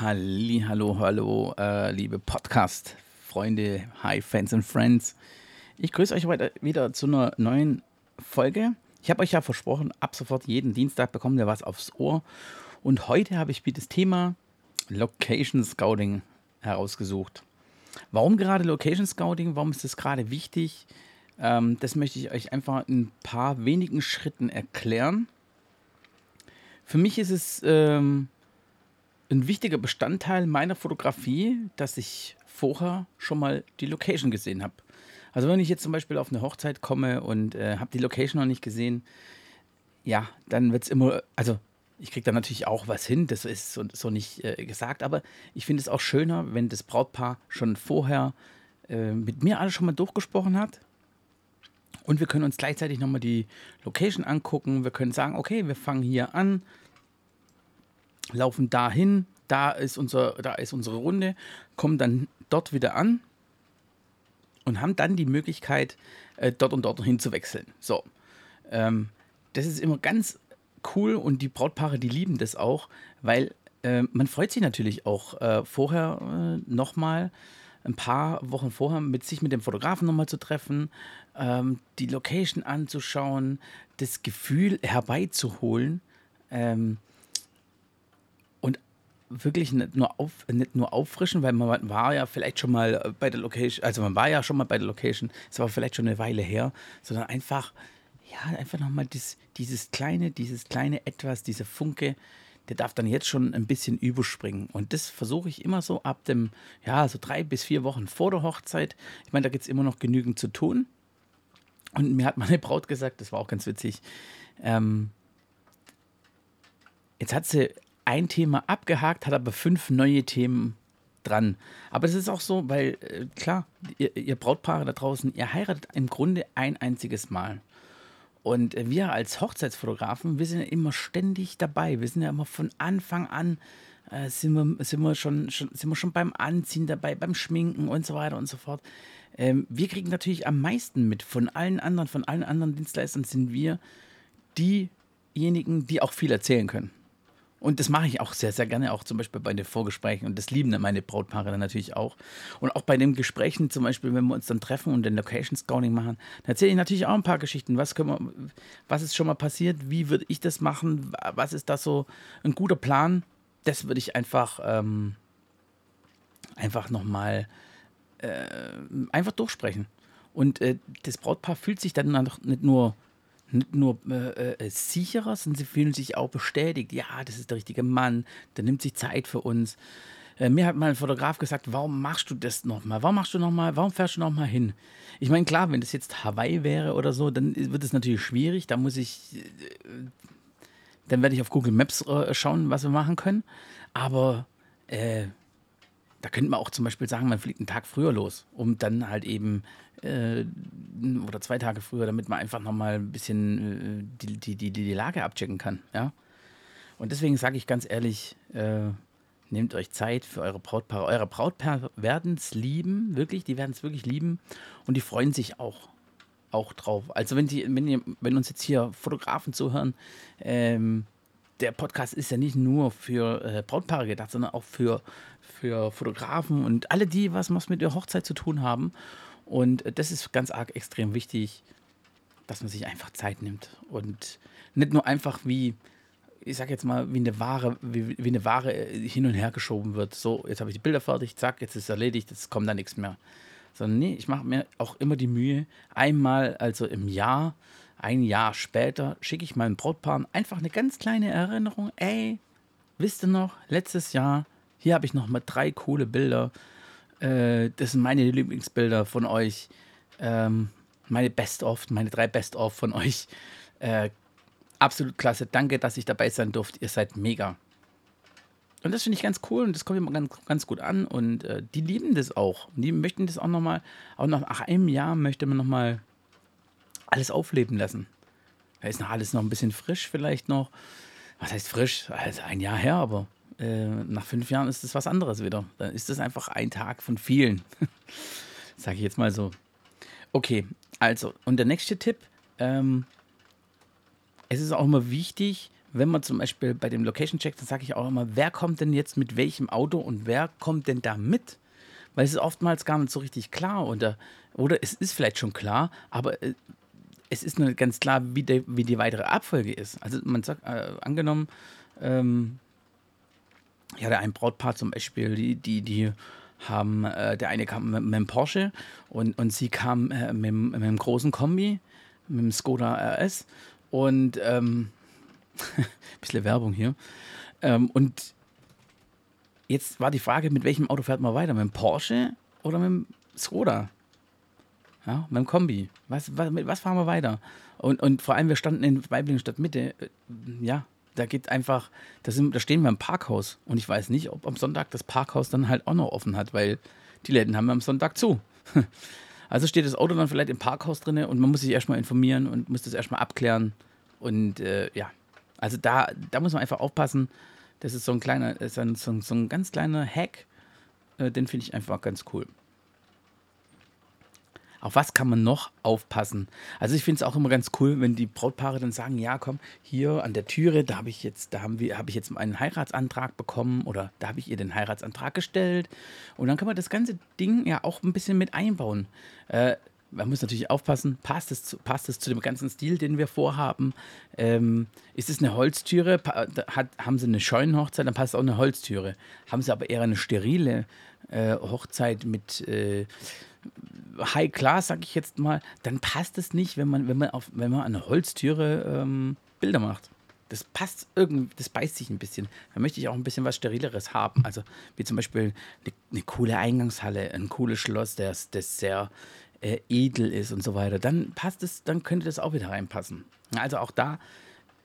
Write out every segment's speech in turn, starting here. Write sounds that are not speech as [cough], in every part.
Halli, hallo, hallo, äh, liebe Podcast-Freunde, hi, Fans and Friends. Ich grüße euch heute wieder zu einer neuen Folge. Ich habe euch ja versprochen, ab sofort jeden Dienstag bekommt ihr was aufs Ohr. Und heute habe ich mir das Thema Location Scouting herausgesucht. Warum gerade Location Scouting? Warum ist das gerade wichtig? Ähm, das möchte ich euch einfach in ein paar wenigen Schritten erklären. Für mich ist es ähm, ein wichtiger Bestandteil meiner Fotografie, dass ich vorher schon mal die Location gesehen habe. Also wenn ich jetzt zum Beispiel auf eine Hochzeit komme und äh, habe die Location noch nicht gesehen, ja, dann wird es immer, also ich kriege da natürlich auch was hin, das ist so, so nicht äh, gesagt, aber ich finde es auch schöner, wenn das Brautpaar schon vorher äh, mit mir alles schon mal durchgesprochen hat. Und wir können uns gleichzeitig nochmal die Location angucken. Wir können sagen, okay, wir fangen hier an, laufen dahin, da ist, unser, da ist unsere Runde, kommen dann dort wieder an und haben dann die Möglichkeit, äh, dort und dort hin zu wechseln. So. Ähm, das ist immer ganz cool und die Brautpaare, die lieben das auch, weil äh, man freut sich natürlich auch äh, vorher äh, nochmal, ein paar Wochen vorher, mit sich mit dem Fotografen nochmal zu treffen, ähm, die Location anzuschauen, das Gefühl herbeizuholen. Ähm, wirklich nicht nur, auf, nicht nur auffrischen, weil man war ja vielleicht schon mal bei der Location, also man war ja schon mal bei der Location, es war vielleicht schon eine Weile her, sondern einfach, ja, einfach nochmal dies, dieses kleine, dieses kleine Etwas, dieser Funke, der darf dann jetzt schon ein bisschen überspringen. Und das versuche ich immer so ab dem, ja, so drei bis vier Wochen vor der Hochzeit. Ich meine, da gibt es immer noch genügend zu tun. Und mir hat meine Braut gesagt, das war auch ganz witzig, ähm, jetzt hat sie ein Thema abgehakt, hat aber fünf neue Themen dran. Aber es ist auch so, weil, äh, klar, ihr, ihr, Brautpaare da draußen, ihr heiratet im Grunde ein einziges Mal. Und äh, wir als Hochzeitsfotografen, wir sind ja immer ständig dabei. Wir sind ja immer von Anfang an, äh, sind, wir, sind, wir schon, schon, sind wir schon beim Anziehen dabei, beim Schminken und so weiter und so fort. Ähm, wir kriegen natürlich am meisten mit. Von allen anderen, von allen anderen Dienstleistern sind wir diejenigen, die auch viel erzählen können. Und das mache ich auch sehr, sehr gerne, auch zum Beispiel bei den Vorgesprächen. Und das lieben meine Brautpaare dann natürlich auch. Und auch bei den Gesprächen, zum Beispiel, wenn wir uns dann treffen und den Location Scouting machen, dann erzähle ich natürlich auch ein paar Geschichten. Was, können wir, was ist schon mal passiert? Wie würde ich das machen? Was ist da so ein guter Plan? Das würde ich einfach, ähm, einfach nochmal äh, einfach durchsprechen. Und äh, das Brautpaar fühlt sich dann nicht nur nicht nur äh, äh, sicherer, sondern sie fühlen sich auch bestätigt. Ja, das ist der richtige Mann, der nimmt sich Zeit für uns. Äh, mir hat mal ein Fotograf gesagt, warum machst du das nochmal? Warum machst du nochmal, warum fährst du nochmal hin? Ich meine, klar, wenn das jetzt Hawaii wäre oder so, dann wird es natürlich schwierig. Da muss ich, äh, dann werde ich auf Google Maps äh, schauen, was wir machen können. Aber da könnte man auch zum Beispiel sagen, man fliegt einen Tag früher los, um dann halt eben äh, oder zwei Tage früher, damit man einfach nochmal ein bisschen äh, die, die, die, die Lage abchecken kann. Ja? Und deswegen sage ich ganz ehrlich, äh, nehmt euch Zeit für eure Brautpaare. Eure Brautpaare werden es lieben, wirklich, die werden es wirklich lieben und die freuen sich auch, auch drauf. Also wenn, die, wenn, ihr, wenn uns jetzt hier Fotografen zuhören, ähm, der Podcast ist ja nicht nur für äh, Brautpaare gedacht, sondern auch für, für Fotografen und alle die, was, was mit der Hochzeit zu tun haben. Und äh, das ist ganz arg extrem wichtig, dass man sich einfach Zeit nimmt und nicht nur einfach wie, ich sag jetzt mal, wie eine Ware, wie, wie eine Ware äh, hin und her geschoben wird. So, jetzt habe ich die Bilder fertig, zack, jetzt ist es erledigt, jetzt kommt da nichts mehr. Sondern nee, ich mache mir auch immer die Mühe, einmal, also im Jahr, ein Jahr später, schicke ich meinen Brautpaaren einfach eine ganz kleine Erinnerung. Ey, wisst ihr noch, letztes Jahr, hier habe ich noch mal drei coole Bilder äh, das sind meine Lieblingsbilder von euch. Ähm, meine Best-of, meine drei Best-of von euch. Äh, absolut klasse. Danke, dass ich dabei sein durfte. Ihr seid mega. Und das finde ich ganz cool und das kommt immer ganz, ganz gut an. Und äh, die lieben das auch. Die möchten das auch nochmal, auch nach einem Jahr möchte man nochmal alles aufleben lassen. Da ist noch alles noch ein bisschen frisch, vielleicht noch. Was heißt frisch? Also ein Jahr her, aber äh, nach fünf Jahren ist es was anderes wieder. Dann ist es einfach ein Tag von vielen. [laughs] Sage ich jetzt mal so. Okay, also, und der nächste Tipp. Ähm, es ist auch immer wichtig, wenn man zum Beispiel bei dem Location-Check, dann sage ich auch immer, wer kommt denn jetzt mit welchem Auto und wer kommt denn da mit? Weil es ist oftmals gar nicht so richtig klar oder, oder es ist vielleicht schon klar, aber äh, es ist nicht ganz klar, wie, die, wie die weitere Abfolge ist. Also man sagt, äh, angenommen, ähm, ja, der ein Brautpaar zum Beispiel, die, die, die haben, äh, der eine kam mit, mit dem Porsche und, und sie kam äh, mit, mit einem großen Kombi, mit dem Skoda RS und ähm, [laughs] bisschen Werbung hier. Ähm, und jetzt war die Frage, mit welchem Auto fährt man weiter? Mit dem Porsche oder mit dem Skoda? Ja, mit dem Kombi. Was, was, mit was fahren wir weiter? Und, und vor allem, wir standen in Weiblingen Stadtmitte. Äh, ja, da geht einfach, da, sind, da stehen wir im Parkhaus. Und ich weiß nicht, ob am Sonntag das Parkhaus dann halt auch noch offen hat, weil die Läden haben am Sonntag zu. [laughs] Also steht das Auto dann vielleicht im Parkhaus drin und man muss sich erstmal informieren und muss das erstmal abklären. Und äh, ja, also da, da muss man einfach aufpassen. Das ist so ein kleiner, ist ein, so, so ein ganz kleiner Hack. Äh, den finde ich einfach ganz cool. Auf was kann man noch aufpassen? Also ich finde es auch immer ganz cool, wenn die Brautpaare dann sagen, ja komm, hier an der Türe, da habe ich jetzt, da haben wir, habe ich jetzt einen Heiratsantrag bekommen oder da habe ich ihr den Heiratsantrag gestellt. Und dann kann man das ganze Ding ja auch ein bisschen mit einbauen. Äh, man muss natürlich aufpassen, passt es, zu, passt es zu dem ganzen Stil, den wir vorhaben? Ähm, ist es eine Holztüre? Hat, haben sie eine Scheunenhochzeit, dann passt auch eine Holztüre. Haben sie aber eher eine sterile äh, Hochzeit mit äh, High Class, sag ich jetzt mal, dann passt es nicht, wenn man, wenn man, auf, wenn man an eine Holztüre ähm, Bilder macht. Das passt irgendwie, das beißt sich ein bisschen. Da möchte ich auch ein bisschen was Sterileres haben. Also, wie zum Beispiel eine, eine coole Eingangshalle, ein cooles Schloss, das, das sehr äh, edel ist und so weiter. Dann passt es, dann könnte das auch wieder reinpassen. Also auch da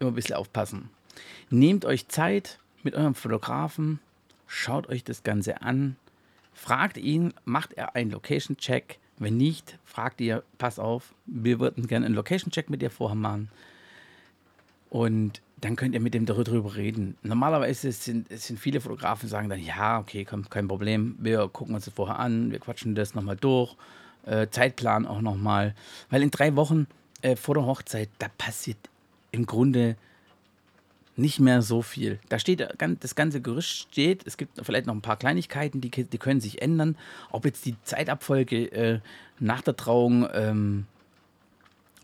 immer ein bisschen aufpassen. Nehmt euch Zeit mit eurem Fotografen, schaut euch das Ganze an, Fragt ihn, macht er einen Location-Check? Wenn nicht, fragt ihr, pass auf, wir würden gerne einen Location-Check mit dir vorher machen. Und dann könnt ihr mit dem darüber reden. Normalerweise sind, sind viele Fotografen, sagen dann, ja, okay, komm, kein Problem, wir gucken uns das vorher an, wir quatschen das nochmal durch, äh, Zeitplan auch nochmal. Weil in drei Wochen äh, vor der Hochzeit, da passiert im Grunde nicht mehr so viel. Da steht, das ganze Gerüst steht, es gibt vielleicht noch ein paar Kleinigkeiten, die, die können sich ändern. Ob jetzt die Zeitabfolge äh, nach der Trauung, ähm,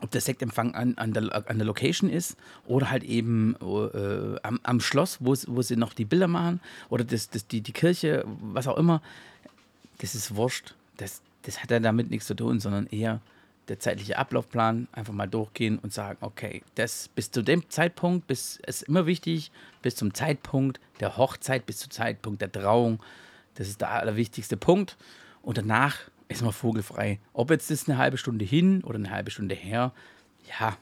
ob der Sektempfang an, an, der, an der Location ist oder halt eben äh, am, am Schloss, wo, wo sie noch die Bilder machen oder das, das, die, die Kirche, was auch immer, das ist wurscht. Das, das hat ja damit nichts zu tun, sondern eher der zeitliche Ablaufplan, einfach mal durchgehen und sagen, okay, das bis zu dem Zeitpunkt, bis es immer wichtig, bis zum Zeitpunkt der Hochzeit, bis zum Zeitpunkt der Trauung, das ist der allerwichtigste Punkt. Und danach ist man vogelfrei. Ob jetzt das eine halbe Stunde hin oder eine halbe Stunde her, ja,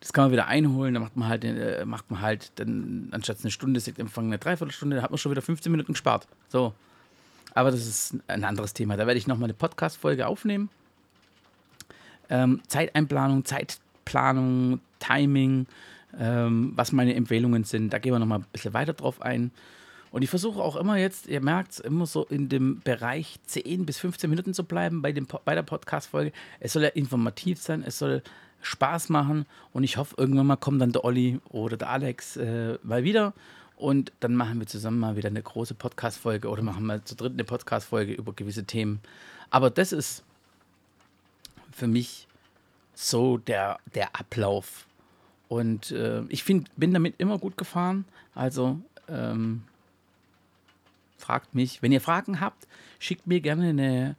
das kann man wieder einholen, dann macht man halt, äh, macht man halt dann anstatt eine Stunde Sektempfang eine Dreiviertelstunde, dann hat man schon wieder 15 Minuten gespart. So. Aber das ist ein anderes Thema. Da werde ich nochmal eine Podcast-Folge aufnehmen ähm, Zeiteinplanung, Zeitplanung, Timing, ähm, was meine Empfehlungen sind. Da gehen wir nochmal ein bisschen weiter drauf ein. Und ich versuche auch immer jetzt, ihr merkt es, immer so in dem Bereich 10 bis 15 Minuten zu bleiben bei, dem, bei der Podcast-Folge. Es soll ja informativ sein, es soll Spaß machen und ich hoffe, irgendwann mal kommt dann der Olli oder der Alex äh, mal wieder und dann machen wir zusammen mal wieder eine große Podcast-Folge oder machen wir zu dritt eine Podcast-Folge über gewisse Themen. Aber das ist für mich so der, der Ablauf. Und äh, ich find, bin damit immer gut gefahren. Also ähm, fragt mich, wenn ihr Fragen habt, schickt mir gerne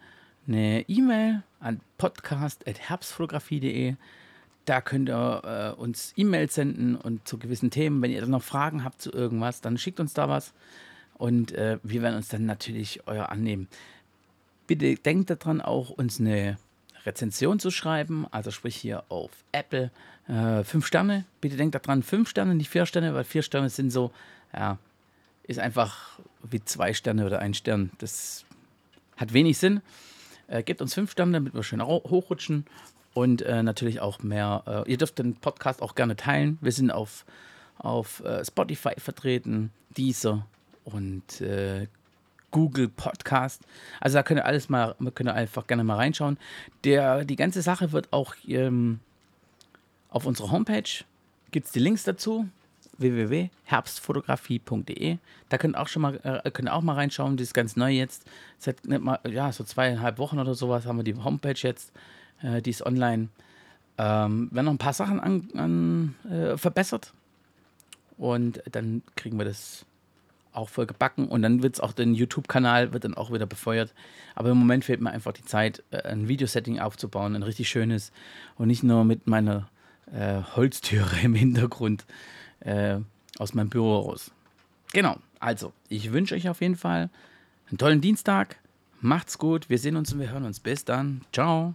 eine E-Mail an podcast.herbstfotografie.de. Da könnt ihr äh, uns E-Mails senden und zu gewissen Themen, wenn ihr dann noch Fragen habt zu irgendwas, dann schickt uns da was und äh, wir werden uns dann natürlich euer annehmen. Bitte denkt daran, auch uns eine Rezension zu schreiben, also sprich hier auf Apple. Äh, fünf Sterne, bitte denkt daran, fünf Sterne, nicht vier Sterne, weil vier Sterne sind so, ja, ist einfach wie zwei Sterne oder ein Stern. Das hat wenig Sinn. Äh, gebt uns fünf Sterne, damit wir schön hochrutschen und äh, natürlich auch mehr. Äh, ihr dürft den Podcast auch gerne teilen. Wir sind auf, auf äh, Spotify vertreten, Deezer und äh, Google Podcast. Also da könnt ihr alles mal, könnt ihr einfach gerne mal reinschauen. Der, die ganze Sache wird auch ähm, auf unserer Homepage gibt es die Links dazu www.herbstfotografie.de. Da könnt ihr auch schon mal, äh, könnt auch mal reinschauen. Die ist ganz neu jetzt. Seit mal, ja, so zweieinhalb Wochen oder sowas haben wir die Homepage jetzt. Äh, die ist online. Ähm, werden noch ein paar Sachen an, an äh, verbessert. Und dann kriegen wir das auch voll gebacken. Und dann wird es auch den YouTube-Kanal wird dann auch wieder befeuert. Aber im Moment fehlt mir einfach die Zeit, äh, ein Videosetting aufzubauen, ein richtig schönes. Und nicht nur mit meiner äh, Holztüre [laughs] im Hintergrund äh, aus meinem Büro raus. Genau, also ich wünsche euch auf jeden Fall einen tollen Dienstag. Macht's gut, wir sehen uns und wir hören uns. Bis dann. Ciao.